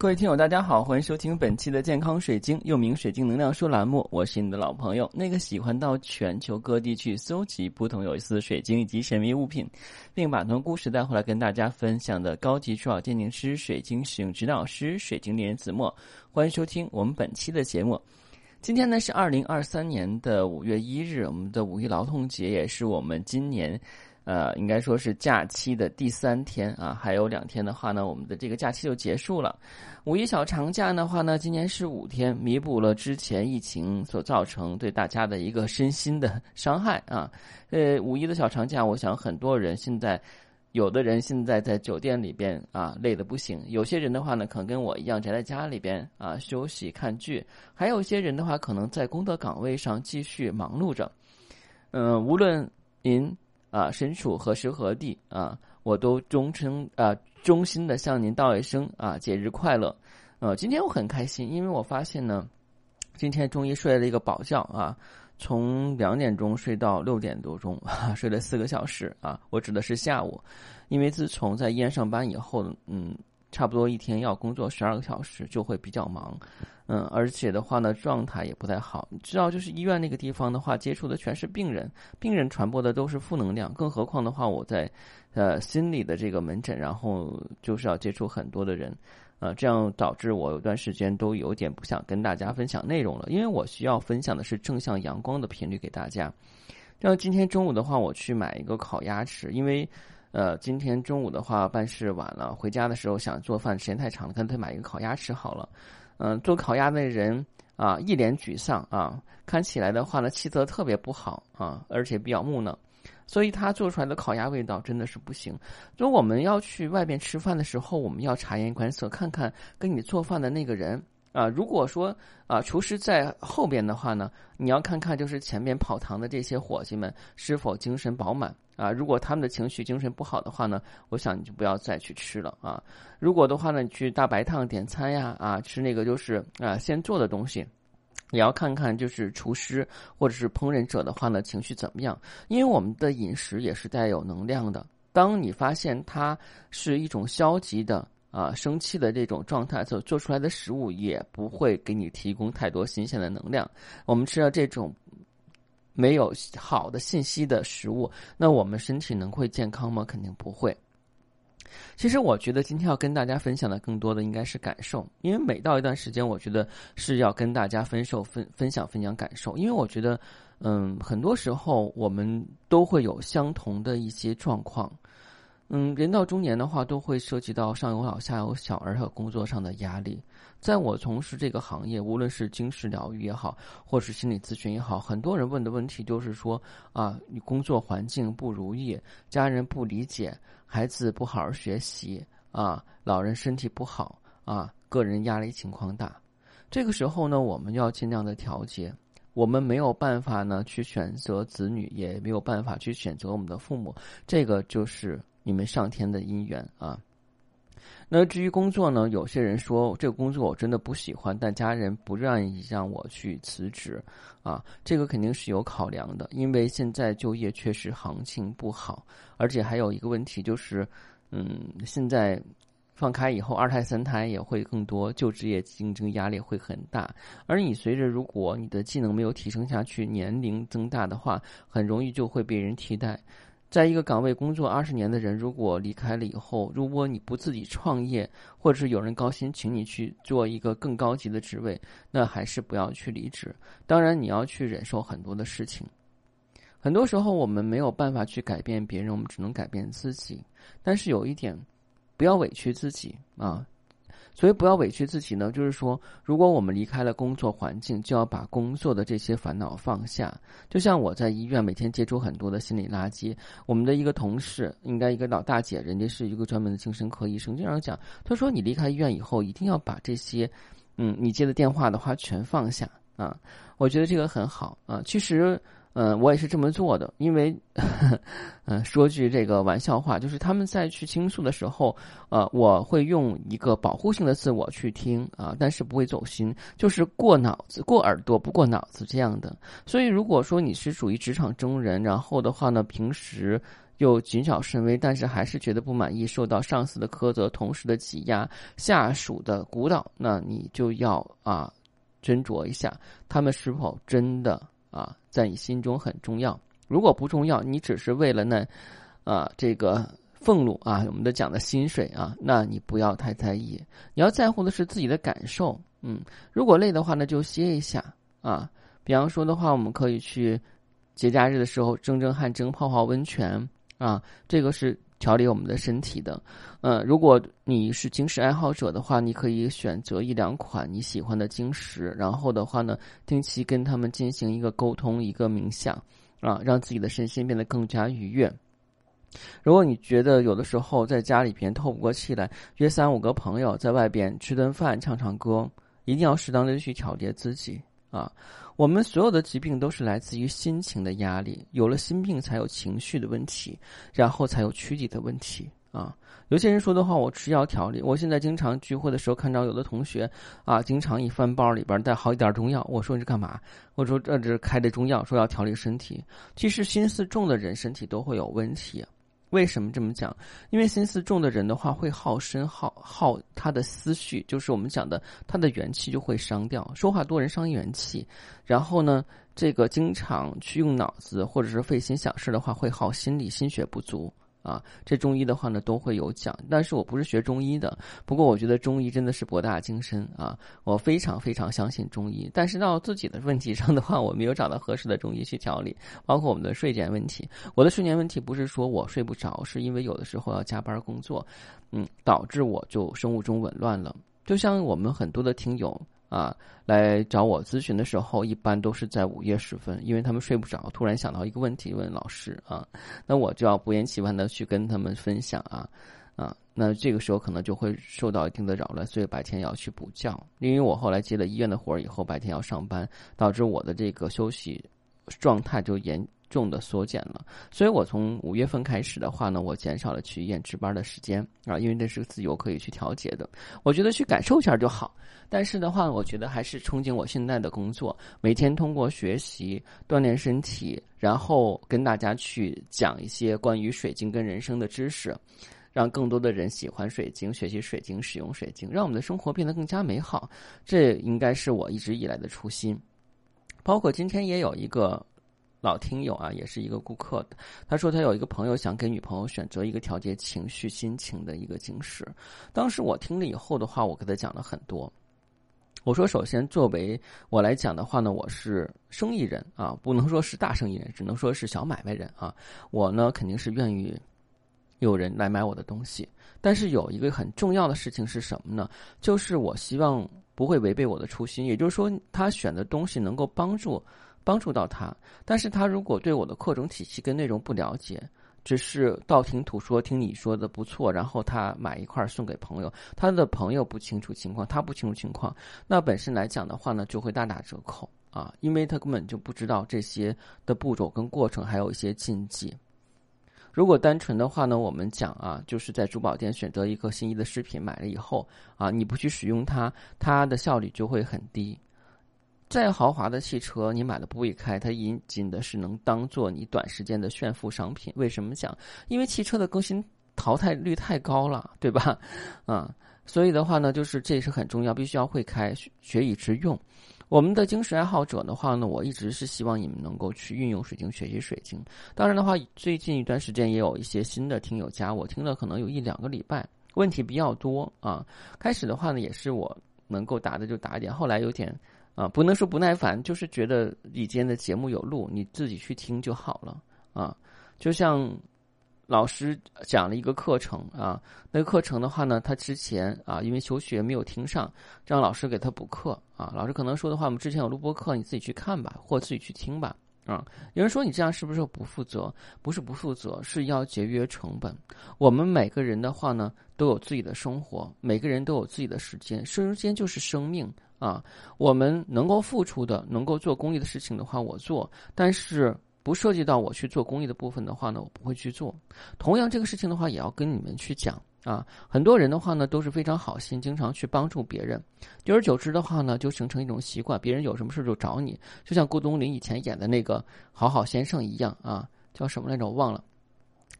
各位听友，大家好，欢迎收听本期的健康水晶，又名水晶能量书栏目。我是你的老朋友，那个喜欢到全球各地去搜集不同有意思的水晶以及神秘物品，并把同故事带回来跟大家分享的高级珠宝鉴定师、水晶使用指导师、水晶猎人子墨。欢迎收听我们本期的节目。今天呢是二零二三年的五月一日，我们的五一劳动节，也是我们今年。呃，应该说是假期的第三天啊，还有两天的话呢，我们的这个假期就结束了。五一小长假的话呢，今年是五天，弥补了之前疫情所造成对大家的一个身心的伤害啊。呃，五一的小长假，我想很多人现在，有的人现在在酒店里边啊，累得不行；有些人的话呢，可能跟我一样宅在家里边啊休息看剧；还有些人的话，可能在工作岗位上继续忙碌着。嗯，无论您。啊，身处何时何地啊，我都忠诚啊，衷心的向您道一声啊，节日快乐！呃，今天我很开心，因为我发现呢，今天终于睡了一个饱觉啊，从两点钟睡到六点多钟，睡了四个小时啊，我指的是下午，因为自从在医院上班以后，嗯。差不多一天要工作十二个小时，就会比较忙，嗯，而且的话呢，状态也不太好。你知道，就是医院那个地方的话，接触的全是病人，病人传播的都是负能量。更何况的话，我在呃心理的这个门诊，然后就是要接触很多的人，呃，这样导致我有段时间都有点不想跟大家分享内容了，因为我需要分享的是正向阳光的频率给大家。像今天中午的话，我去买一个烤鸭吃，因为。呃，今天中午的话办事晚了，回家的时候想做饭，时间太长了，干脆买一个烤鸭吃好了。嗯，做烤鸭的人啊，一脸沮丧啊，看起来的话呢，气色特别不好啊，而且比较木讷，所以他做出来的烤鸭味道真的是不行。就我们要去外边吃饭的时候，我们要察言观色，看看跟你做饭的那个人。啊，如果说啊，厨师在后边的话呢，你要看看就是前面跑堂的这些伙计们是否精神饱满啊。如果他们的情绪精神不好的话呢，我想你就不要再去吃了啊。如果的话呢，你去大白烫点餐呀啊，吃那个就是啊现做的东西，也要看看就是厨师或者是烹饪者的话呢情绪怎么样，因为我们的饮食也是带有能量的。当你发现它是一种消极的。啊，生气的这种状态所做出来的食物也不会给你提供太多新鲜的能量。我们吃了这种没有好的信息的食物，那我们身体能会健康吗？肯定不会。其实我觉得今天要跟大家分享的更多的应该是感受，因为每到一段时间，我觉得是要跟大家分受分分享分享感受，因为我觉得，嗯，很多时候我们都会有相同的一些状况。嗯，人到中年的话，都会涉及到上有老下有小，而还有工作上的压力。在我从事这个行业，无论是精神疗愈也好，或是心理咨询也好，很多人问的问题就是说啊，你工作环境不如意，家人不理解，孩子不好好学习啊，老人身体不好啊，个人压力情况大。这个时候呢，我们要尽量的调节。我们没有办法呢去选择子女，也没有办法去选择我们的父母，这个就是。你们上天的姻缘啊。那至于工作呢？有些人说这个工作我真的不喜欢，但家人不愿意让我去辞职啊。这个肯定是有考量的，因为现在就业确实行情不好，而且还有一个问题就是，嗯，现在放开以后，二胎三胎也会更多，就职业竞争压力会很大。而你随着如果你的技能没有提升下去，年龄增大的话，很容易就会被人替代。在一个岗位工作二十年的人，如果离开了以后，如果你不自己创业，或者是有人高薪请你去做一个更高级的职位，那还是不要去离职。当然，你要去忍受很多的事情。很多时候，我们没有办法去改变别人，我们只能改变自己。但是有一点，不要委屈自己啊。所以不要委屈自己呢，就是说，如果我们离开了工作环境，就要把工作的这些烦恼放下。就像我在医院每天接触很多的心理垃圾，我们的一个同事，应该一个老大姐，人家是一个专门的精神科医生，经常讲，他说你离开医院以后，一定要把这些，嗯，你接的电话的话全放下啊。我觉得这个很好啊，其实。嗯，我也是这么做的，因为，嗯，说句这个玩笑话，就是他们在去倾诉的时候，呃，我会用一个保护性的自我去听啊，但是不会走心，就是过脑子、过耳朵不过脑子这样的。所以，如果说你是属于职场中人，然后的话呢，平时又谨小慎微，但是还是觉得不满意，受到上司的苛责、同事的挤压、下属的鼓捣，那你就要啊斟酌一下，他们是否真的啊在你心中很重要。如果不重要，你只是为了那啊这个俸禄啊，我们的讲的薪水啊，那你不要太在意。你要在乎的是自己的感受。嗯，如果累的话呢，就歇一下啊。比方说的话，我们可以去节假日的时候蒸蒸汗蒸、泡泡温泉啊，这个是调理我们的身体的。嗯，如果你是晶石爱好者的话，你可以选择一两款你喜欢的晶石，然后的话呢，定期跟他们进行一个沟通、一个冥想啊，让自己的身心变得更加愉悦。如果你觉得有的时候在家里边透不过气来，约三五个朋友在外边吃顿饭、唱唱歌，一定要适当的去调节自己啊。我们所有的疾病都是来自于心情的压力，有了心病才有情绪的问题，然后才有躯体的问题啊。有些人说的话，我吃药调理。我现在经常聚会的时候看到有的同学啊，经常一翻包里边带好几袋中药。我说你是干嘛？我说这是开的中药，说要调理身体。其实心思重的人身体都会有问题。为什么这么讲？因为心思重的人的话，会耗身耗耗他的思绪，就是我们讲的，他的元气就会伤掉。说话多人伤元气，然后呢，这个经常去用脑子或者是费心想事的话，会耗心力，心血不足。啊，这中医的话呢都会有讲，但是我不是学中医的。不过我觉得中医真的是博大精深啊，我非常非常相信中医。但是到自己的问题上的话，我没有找到合适的中医去调理，包括我们的睡眠问题。我的睡眠问题不是说我睡不着，是因为有的时候要加班工作，嗯，导致我就生物钟紊乱了。就像我们很多的听友。啊，来找我咨询的时候，一般都是在午夜时分，因为他们睡不着，突然想到一个问题问老师啊，那我就要不厌其烦的去跟他们分享啊，啊，那这个时候可能就会受到一定的扰乱，所以白天要去补觉，因为我后来接了医院的活儿以后，白天要上班，导致我的这个休息状态就严。重的缩减了，所以我从五月份开始的话呢，我减少了去医院值班的时间啊，因为这是自由可以去调节的。我觉得去感受一下就好，但是的话，我觉得还是憧憬我现在的工作，每天通过学习锻炼身体，然后跟大家去讲一些关于水晶跟人生的知识，让更多的人喜欢水晶，学习水晶，使用水晶，让我们的生活变得更加美好。这应该是我一直以来的初心。包括今天也有一个。老听友啊，也是一个顾客。他说他有一个朋友想给女朋友选择一个调节情绪、心情的一个晶石。当时我听了以后的话，我给他讲了很多。我说，首先作为我来讲的话呢，我是生意人啊，不能说是大生意人，只能说是小买卖人啊。我呢肯定是愿意有人来买我的东西，但是有一个很重要的事情是什么呢？就是我希望不会违背我的初心，也就是说，他选的东西能够帮助。帮助到他，但是他如果对我的课程体系跟内容不了解，只是道听途说，听你说的不错，然后他买一块送给朋友，他的朋友不清楚情况，他不清楚情况，那本身来讲的话呢，就会大打折扣啊，因为他根本就不知道这些的步骤跟过程，还有一些禁忌。如果单纯的话呢，我们讲啊，就是在珠宝店选择一个心仪的饰品，买了以后啊，你不去使用它，它的效率就会很低。再豪华的汽车，你买了不会开，它仅仅的是能当做你短时间的炫富商品。为什么讲？因为汽车的更新淘汰率太高了，对吧？啊，所以的话呢，就是这是很重要，必须要会开，学以致用。我们的晶石爱好者的话呢，我一直是希望你们能够去运用水晶，学习水晶。当然的话，最近一段时间也有一些新的听友加我，听了可能有一两个礼拜，问题比较多啊。开始的话呢，也是我能够答的就答一点，后来有点。啊，不能说不耐烦，就是觉得里间的节目有录，你自己去听就好了啊。就像老师讲了一个课程啊，那个课程的话呢，他之前啊因为求学没有听上，让老师给他补课啊。老师可能说的话，我们之前有录播课，你自己去看吧，或自己去听吧。啊，有人说你这样是不是不负责？不是不负责，是要节约成本。我们每个人的话呢，都有自己的生活，每个人都有自己的时间，时间就是生命。啊，我们能够付出的、能够做公益的事情的话，我做；但是不涉及到我去做公益的部分的话呢，我不会去做。同样，这个事情的话，也要跟你们去讲啊。很多人的话呢，都是非常好心，经常去帮助别人，久而久之的话呢，就形成一种习惯，别人有什么事就找你。就像郭冬临以前演的那个好好先生一样啊，叫什么来着？我忘了。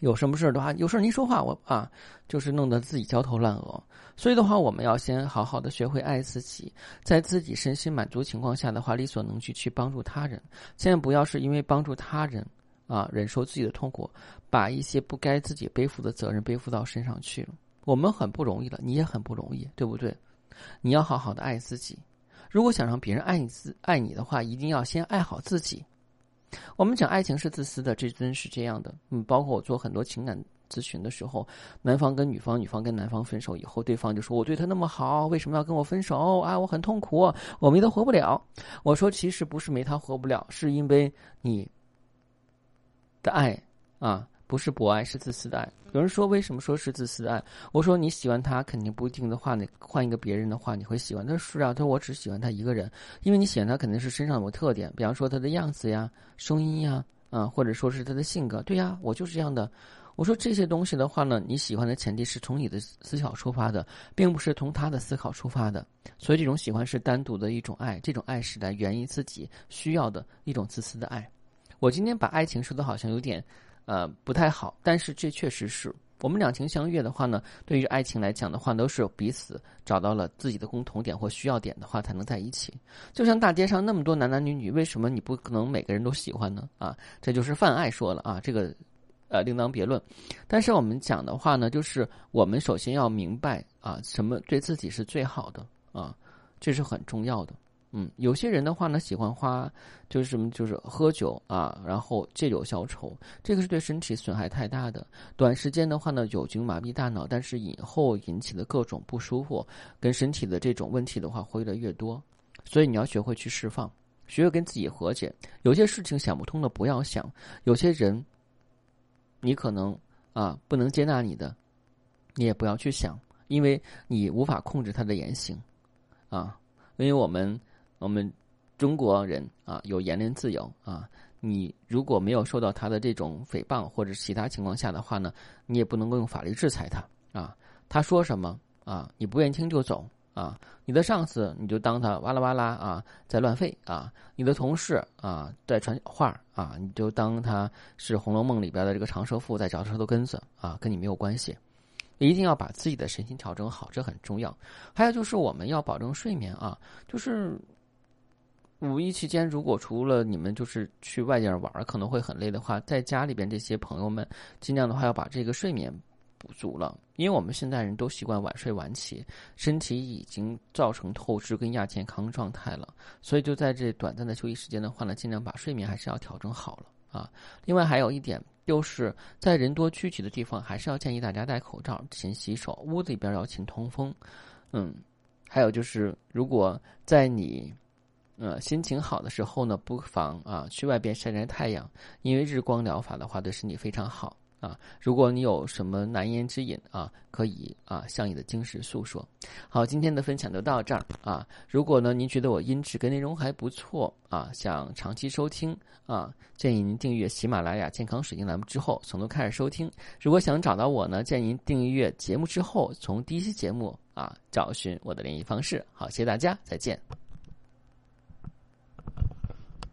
有什么事儿的话，有事儿您说话，我啊，就是弄得自己焦头烂额。所以的话，我们要先好好的学会爱自己，在自己身心满足情况下的话，力所能及去帮助他人。千万不要是因为帮助他人啊，忍受自己的痛苦，把一些不该自己背负的责任背负到身上去了。我们很不容易了，你也很不容易，对不对？你要好好的爱自己。如果想让别人爱你自爱你的话，一定要先爱好自己。我们讲爱情是自私的，这真是这样的。嗯，包括我做很多情感咨询的时候，男方跟女方，女方跟男方分手以后，对方就说：“我对他那么好，为什么要跟我分手？啊，我很痛苦，我没他活不了。”我说：“其实不是没他活不了，是因为你的爱啊。”不是博爱，是自私的爱。有人说，为什么说是自私的爱？我说你喜欢他，肯定不一定的话，你换一个别人的话，你会喜欢。他说是啊，他说我只喜欢他一个人，因为你喜欢他肯定是身上有特点，比方说他的样子呀、声音呀，啊，或者说是他的性格。对呀，我就是这样的。我说这些东西的话呢，你喜欢的前提是从你的思考出发的，并不是从他的思考出发的。所以这种喜欢是单独的一种爱，这种爱是来源于自己需要的一种自私的爱。我今天把爱情说的好像有点。呃，不太好，但是这确实是我们两情相悦的话呢。对于爱情来讲的话，都是彼此找到了自己的共同点或需要点的话，才能在一起。就像大街上那么多男男女女，为什么你不可能每个人都喜欢呢？啊，这就是泛爱说了啊，这个呃另当别论。但是我们讲的话呢，就是我们首先要明白啊，什么对自己是最好的啊，这是很重要的。嗯，有些人的话呢，喜欢花，就是什么，就是喝酒啊，然后借酒消愁，这个是对身体损害太大的。短时间的话呢，酒精麻痹大脑，但是以后引起的各种不舒服跟身体的这种问题的话，会越来越多。所以你要学会去释放，学会跟自己和解。有些事情想不通的不要想，有些人，你可能啊不能接纳你的，你也不要去想，因为你无法控制他的言行，啊，因为我们。我们中国人啊，有言论自由啊。你如果没有受到他的这种诽谤或者其他情况下的话呢，你也不能够用法律制裁他啊。他说什么啊，你不愿听就走啊。你的上司你就当他哇啦哇啦啊，在乱吠啊。你的同事啊，在传话啊，你就当他是《红楼梦》里边的这个长舌妇在嚼舌头根子啊，跟你没有关系。一定要把自己的身心调整好，这很重要。还有就是我们要保证睡眠啊，就是。五一期间，如果除了你们就是去外地玩可能会很累的话，在家里边这些朋友们，尽量的话要把这个睡眠补足了。因为我们现代人都习惯晚睡晚起，身体已经造成透支跟亚健康状态了，所以就在这短暂的休息时间的话呢，尽量把睡眠还是要调整好了啊。另外还有一点，就是在人多聚集的地方，还是要建议大家戴口罩、勤洗手，屋子里边要勤通风。嗯，还有就是，如果在你。呃，心情好的时候呢，不妨啊去外边晒晒太阳，因为日光疗法的话对身体非常好啊。如果你有什么难言之隐啊，可以啊向你的精神诉说。好，今天的分享就到这儿啊。如果呢您觉得我音质跟内容还不错啊，想长期收听啊，建议您订阅喜马拉雅健康水晶栏目之后从头开始收听。如果想找到我呢，建议您订阅节目之后从第一期节目啊找寻我的联系方式。好，谢谢大家，再见。